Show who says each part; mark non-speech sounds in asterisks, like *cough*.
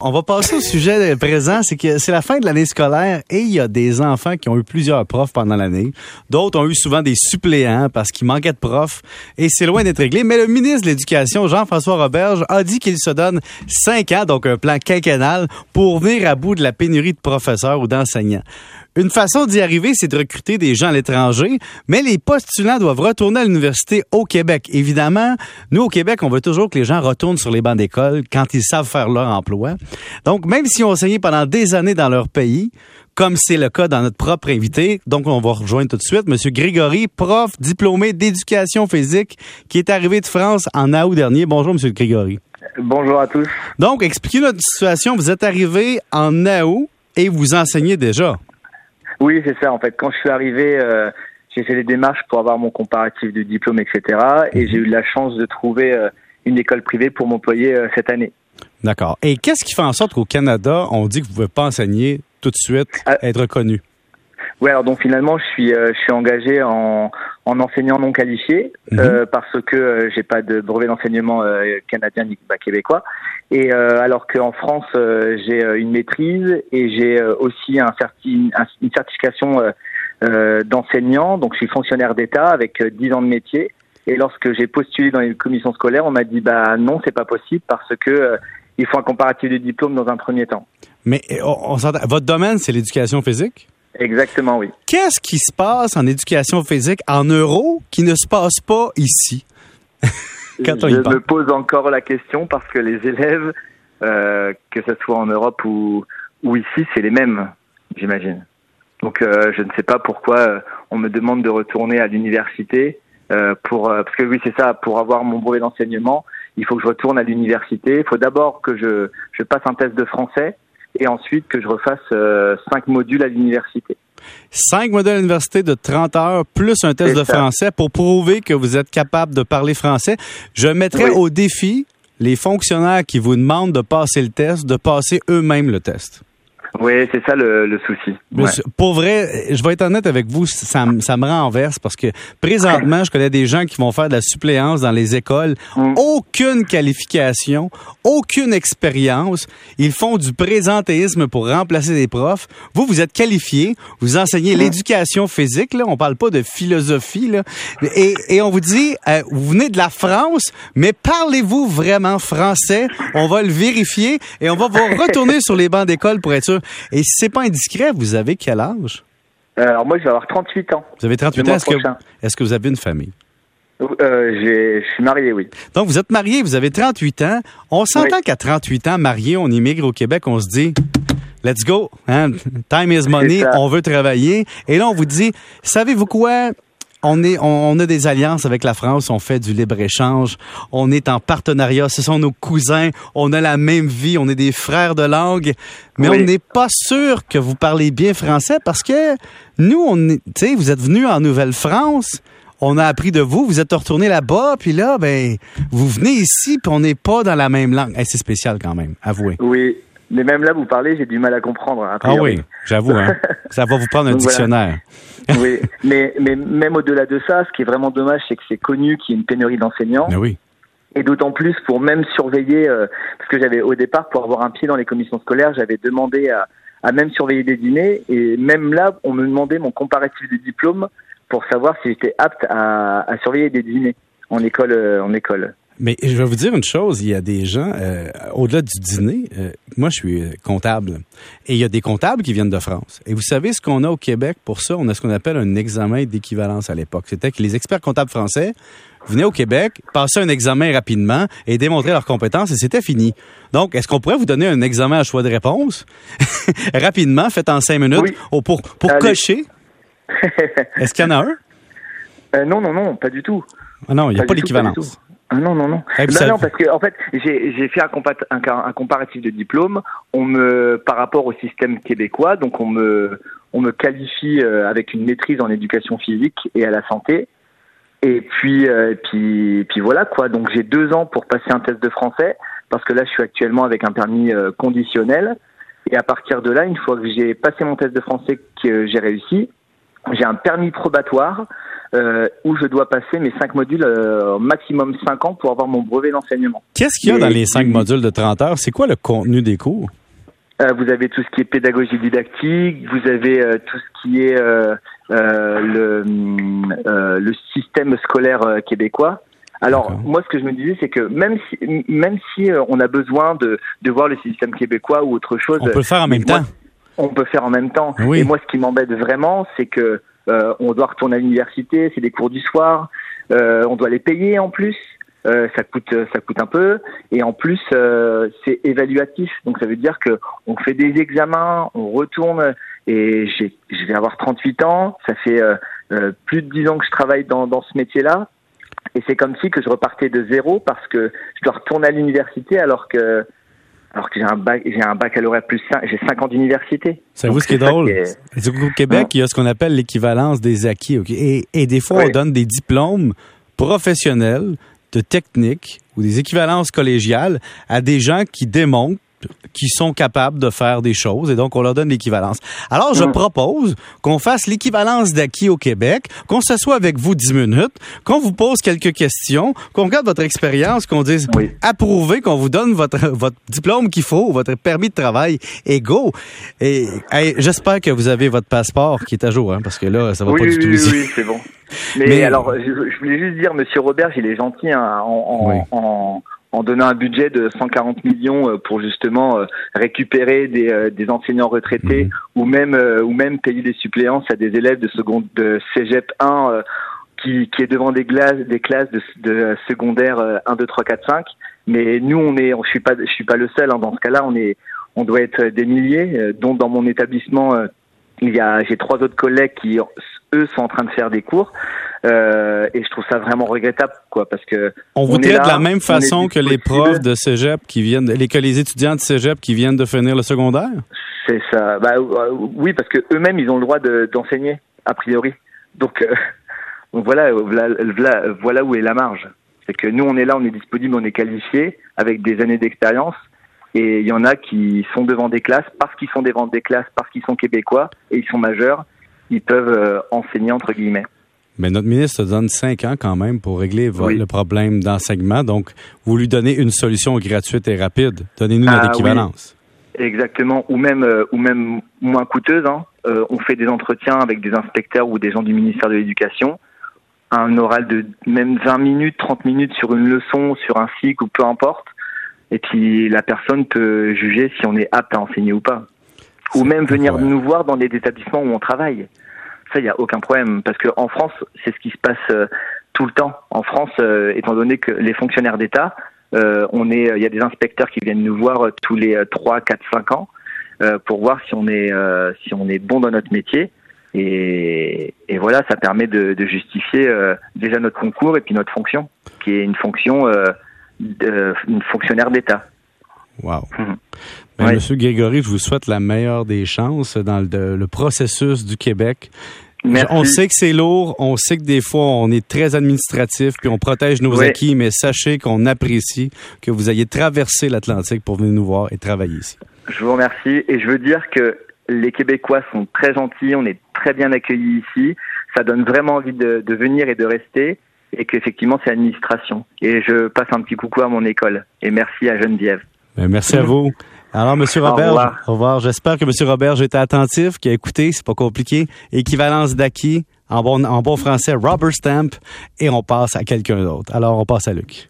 Speaker 1: On va passer au sujet présent, c'est que c'est la fin de l'année scolaire et il y a des enfants qui ont eu plusieurs profs pendant l'année. D'autres ont eu souvent des suppléants parce qu'il manquait de profs et c'est loin d'être réglé. Mais le ministre de l'Éducation, Jean-François Roberge, a dit qu'il se donne cinq ans, donc un plan quinquennal, pour venir à bout de la pénurie de professeurs ou d'enseignants. Une façon d'y arriver, c'est de recruter des gens à l'étranger, mais les postulants doivent retourner à l'université au Québec. Évidemment, nous, au Québec, on veut toujours que les gens retournent sur les bancs d'école quand ils savent faire leur emploi. Donc, même si ont enseigné pendant des années dans leur pays, comme c'est le cas dans notre propre invité, donc on va rejoindre tout de suite Monsieur Grégory, prof diplômé d'éducation physique, qui est arrivé de France en août dernier. Bonjour, Monsieur Grégory.
Speaker 2: Bonjour à tous.
Speaker 1: Donc, expliquez notre situation. Vous êtes arrivé en août et vous enseignez déjà.
Speaker 2: Oui, c'est ça. En fait, quand je suis arrivé, euh, j'ai fait les démarches pour avoir mon comparatif de diplôme, etc. Et j'ai eu la chance de trouver euh, une école privée pour m'employer euh, cette année.
Speaker 1: D'accord. Et qu'est-ce qui fait en sorte qu'au Canada, on dit que vous ne pouvez pas enseigner tout de suite, être reconnu?
Speaker 2: Oui, alors donc finalement, je suis, je suis engagé en, en enseignant non qualifié mhm. parce que j'ai pas de brevet d'enseignement canadien ni québécois. Et euh, alors qu'en France, euh, j'ai euh, une maîtrise et j'ai aussi un certi une certification d'enseignant. Donc, je suis fonctionnaire d'État avec 10 ans de métier. Et lorsque j'ai postulé dans les commissions scolaires, on m'a dit bah non, c'est pas possible parce que il faut un comparatif de diplôme dans un premier temps.
Speaker 1: Mais on, votre domaine, c'est l'éducation physique?
Speaker 2: Exactement, oui.
Speaker 1: Qu'est-ce qui se passe en éducation physique en euros qui ne se passe pas ici? *laughs*
Speaker 2: je me pose encore la question parce que les élèves, euh, que ce soit en Europe ou, ou ici, c'est les mêmes, j'imagine. Donc euh, je ne sais pas pourquoi euh, on me demande de retourner à l'université euh, pour parce que oui c'est ça pour avoir mon brevet d'enseignement il faut que je retourne à l'université il faut d'abord que je je passe un test de français et ensuite que je refasse cinq modules à l'université.
Speaker 1: Cinq modèles d'université de 30 heures plus un test de français pour prouver que vous êtes capable de parler français. Je mettrai au défi les fonctionnaires qui vous demandent de passer le test, de passer eux-mêmes le test.
Speaker 2: Oui, c'est ça le, souci.
Speaker 1: Pour vrai, je vais être honnête avec vous, ça, ça me renverse parce que présentement, je connais des gens qui vont faire de la suppléance dans les écoles, mm. aucune qualification, aucune expérience. Ils font du présentéisme pour remplacer des profs. Vous, vous êtes qualifié, vous enseignez mm. l'éducation physique, là, on parle pas de philosophie, là, et, et on vous dit, euh, vous venez de la France, mais parlez-vous vraiment français? On va le vérifier et on va vous retourner sur les bancs d'école pour être sûr. Et si c'est pas indiscret, vous avez quel âge?
Speaker 2: Euh, alors moi, je vais avoir 38 ans.
Speaker 1: Vous avez 38 ans. Est-ce que, est que, vous avez une famille?
Speaker 2: Euh, je suis marié, oui.
Speaker 1: Donc, vous êtes marié, vous avez 38 ans. On s'entend qu'à 38 ans, marié, on immigre au Québec, on se dit, let's go, hein? time is money, on veut travailler. Et là, on vous dit, savez-vous quoi? On est, on, a des alliances avec la France, on fait du libre-échange, on est en partenariat, ce sont nos cousins, on a la même vie, on est des frères de langue, mais on n'est pas sûr que vous parlez bien français parce que nous, on sais, vous êtes venus en Nouvelle-France, on a appris de vous, vous êtes retourné là-bas, puis là, ben, vous venez ici, puis on n'est pas dans la même langue. c'est spécial quand même, avouez.
Speaker 2: Oui, mais même là, vous parlez, j'ai du mal à comprendre.
Speaker 1: ah oui, j'avoue. Hein. *laughs* ça va vous prendre un dictionnaire. *laughs*
Speaker 2: oui, mais, mais même au-delà de ça, ce qui est vraiment dommage, c'est que c'est connu qu'il y a une pénurie d'enseignants.
Speaker 1: oui.
Speaker 2: Et d'autant plus pour même surveiller, euh, parce que j'avais au départ, pour avoir un pied dans les commissions scolaires, j'avais demandé à, à même surveiller des dîners. Et même là, on me demandait mon comparatif de diplôme pour savoir si j'étais apte à, à surveiller des dîners en école. Euh, en école.
Speaker 1: Mais je vais vous dire une chose, il y a des gens, euh, au-delà du dîner, euh, moi je suis euh, comptable, et il y a des comptables qui viennent de France. Et vous savez ce qu'on a au Québec pour ça? On a ce qu'on appelle un examen d'équivalence à l'époque. C'était que les experts comptables français venaient au Québec, passaient un examen rapidement et démontraient leurs compétences et c'était fini. Donc, est-ce qu'on pourrait vous donner un examen à choix de réponse? *laughs* Rapidement, fait en cinq minutes, pour, pour cocher? *laughs* est-ce qu'il y en a
Speaker 2: un? non, non, non, pas du tout.
Speaker 1: Ah non, il n'y a pas, l'équivalence.
Speaker 2: Ah non, non, non. Eh, non, non, parce que en fait, j'ai fait un, un, comparatif de diplôme. On me, par rapport au système québécois, donc on me, on me qualifie euh, avec une maîtrise en éducation physique et à la santé. Et puis, euh, puis, puis voilà quoi. Donc j'ai deux ans pour passer un test de français parce que là, je suis actuellement avec un permis euh, conditionnel. Et à partir de là, une fois que j'ai passé mon test de français que j'ai réussi, j'ai un permis probatoire euh, où je dois passer mes cinq modules euh, maximum cinq ans pour avoir mon brevet d'enseignement.
Speaker 1: Qu'est-ce qu'il y a dans les cinq modules de 30 heures? C'est quoi le contenu des cours?
Speaker 2: Euh, vous avez tout ce qui est pédagogie didactique, vous avez euh, tout ce qui est euh, le, le système scolaire québécois. Alors moi, ce que je me disais, c'est que même si même si on a besoin de, de voir le système québécois ou autre chose,
Speaker 1: on peut le faire en même temps.
Speaker 2: On peut faire en même temps. Et moi, ce qui m'embête vraiment, c'est que on doit retourner à l'université, c'est des cours du soir, on doit les payer en plus. Euh, ça coûte ça coûte un peu. Et en plus euh, c'est évaluatif. Donc ça veut dire que on fait des examens on retourne. Et j'ai je vais avoir 38 ans. Ça fait euh, plus de 10 ans que je travaille dans dans ce métier là et c'est comme si que je repartais de zéro parce que je dois retourner à l'université alors que alors que j'ai un bac, j'ai un baccalauréat plus 5, j'ai 5 ans d'université.
Speaker 1: C'est vous ce qui est drôle? Au Québec, il y a ce qu'on appelle l'équivalence des acquis. Et, et des fois, on donne des diplômes professionnels de techniques ou des équivalences collégiales à des gens qui démontrent qui sont capables de faire des choses et donc on leur donne l'équivalence. Alors je mm. propose qu'on fasse l'équivalence d'acquis au Québec, qu'on s'assoie avec vous dix minutes, qu'on vous pose quelques questions, qu'on regarde votre expérience, qu'on dise approuver, qu'on vous donne votre votre diplôme qu'il faut, votre permis de travail et go. Et j'espère que vous avez votre passeport qui est à jour hein, parce que là ça va pas du tout
Speaker 2: ici. Oui, c'est bon. *laughs* Mais, alors je, voulais juste dire monsieur Robert, il est gentil hein, en, en en donnant un budget de 140 millions euh, pour justement euh, récupérer des, euh, des enseignants retraités mhm. ou même ou même payer des suppléances à des élèves de seconde de Cégep 1 qui, qui est devant des classes des classes de, de secondaire 1 2 3 4 5 mais nous on est je suis pas je suis pas le seul hein, dans ce cas-là on est on doit être des milliers dont dans mon établissement il y a j'ai trois autres collègues qui eux sont en train de faire des cours euh, et je trouve ça vraiment regrettable, quoi, parce que
Speaker 1: on vous traite de la même façon que les profs de cégep qui viennent, les que les étudiants de cégep qui viennent de finir le secondaire?
Speaker 2: C'est ça. Bah, euh, oui, parce que eux-mêmes ils ont le droit d'enseigner a priori. Donc, euh, *laughs* donc voilà, voilà, voilà où est la marge. C'est que nous on est là, on est disponible, on est qualifié avec des années d'expérience. Et il y en a qui sont devant des classes parce qu'ils sont devant des classes, parce qu'ils sont québécois et ils sont majeurs, ils peuvent enseigner entre guillemets.
Speaker 1: Mais notre ministre donne cinq ans quand même pour régler le problème d'enseignement. Donc, vous lui donnez une solution gratuite et rapide. Donnez-nous notre ah équivalence.
Speaker 2: Exactement, ou même euh, ou même moins coûteuse. Hein. Euh, on fait des entretiens avec des inspecteurs ou des gens du ministère de l'Éducation. Un oral de même 20 minutes, 30 minutes sur une leçon, sur un cycle ou peu importe. Et puis la personne peut juger si on est apte à enseigner ou pas. Ou même venir nous voir dans des établissements où on travaille ça, il n'y a aucun problème. Parce qu'en France, c'est ce qui se passe euh, tout le temps. En France, euh, étant donné que les fonctionnaires d'État, euh, on est, il y a des inspecteurs qui viennent nous voir tous les 3, 4, 5 ans pour voir si on est, si on est bon dans notre métier. Et, voilà, ça permet de, de justifier déjà notre concours et puis notre fonction, qui est une fonction de, une fonctionnaire d'État.
Speaker 1: Wow. Mhm. Ben, Monsieur Grégory, je vous souhaite la meilleure des chances dans le, processus du Québec. On sait que c'est lourd, on sait que des fois on est très administratif, puis on protège nos acquis, mais sachez qu'on apprécie que vous ayez traversé l'Atlantique pour venir nous voir et travailler ici.
Speaker 2: Je vous remercie et je veux dire que les Québécois sont très gentils, on est très bien accueillis ici, ça donne vraiment envie de, de venir et de rester et qu'effectivement c'est administration. Et je passe un petit coucou à mon école et merci à Geneviève.
Speaker 1: Ben, merci à vous. Alors, Monsieur Robert, au revoir. J'espère que Monsieur Robert été attentif, qui a écouté, c'est pas compliqué. Équivalence d'acquis, en bon, en bon français, Robert Stamp, et on passe à quelqu'un d'autre. Alors, on passe à Luc.